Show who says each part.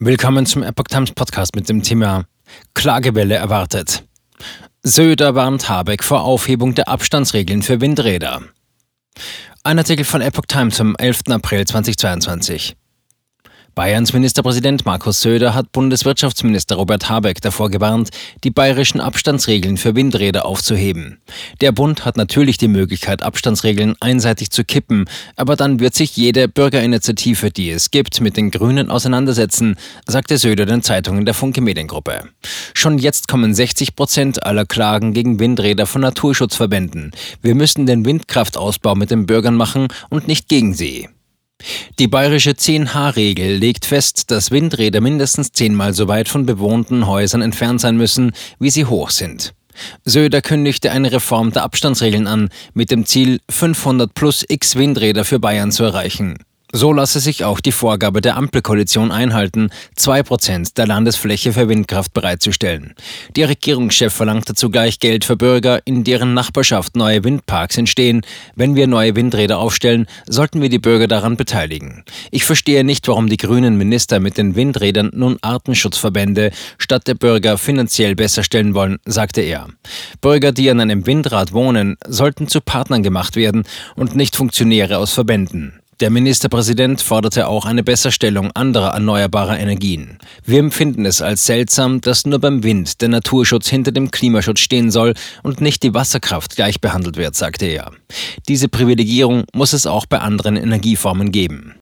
Speaker 1: Willkommen zum Epoch Times Podcast mit dem Thema Klagewelle erwartet. Söder warnt Habeck vor Aufhebung der Abstandsregeln für Windräder. Ein Artikel von Epoch Times vom 11. April 2022. Bayerns Ministerpräsident Markus Söder hat Bundeswirtschaftsminister Robert Habeck davor gewarnt, die bayerischen Abstandsregeln für Windräder aufzuheben. Der Bund hat natürlich die Möglichkeit, Abstandsregeln einseitig zu kippen, aber dann wird sich jede Bürgerinitiative, die es gibt, mit den Grünen auseinandersetzen, sagte Söder den Zeitungen der Funke Mediengruppe. Schon jetzt kommen 60 Prozent aller Klagen gegen Windräder von Naturschutzverbänden. Wir müssen den Windkraftausbau mit den Bürgern machen und nicht gegen sie. Die bayerische 10H-Regel legt fest, dass Windräder mindestens zehnmal so weit von bewohnten Häusern entfernt sein müssen, wie sie hoch sind. Söder kündigte eine Reform der Abstandsregeln an, mit dem Ziel, 500 plus X Windräder für Bayern zu erreichen. So lasse sich auch die Vorgabe der Ampelkoalition einhalten, zwei Prozent der Landesfläche für Windkraft bereitzustellen. Der Regierungschef verlangte zugleich Geld für Bürger, in deren Nachbarschaft neue Windparks entstehen. Wenn wir neue Windräder aufstellen, sollten wir die Bürger daran beteiligen. Ich verstehe nicht, warum die grünen Minister mit den Windrädern nun Artenschutzverbände statt der Bürger finanziell besser stellen wollen, sagte er. Bürger, die an einem Windrad wohnen, sollten zu Partnern gemacht werden und nicht Funktionäre aus Verbänden. Der Ministerpräsident forderte auch eine Besserstellung anderer erneuerbarer Energien. Wir empfinden es als seltsam, dass nur beim Wind der Naturschutz hinter dem Klimaschutz stehen soll und nicht die Wasserkraft gleich behandelt wird, sagte er. Diese Privilegierung muss es auch bei anderen Energieformen geben.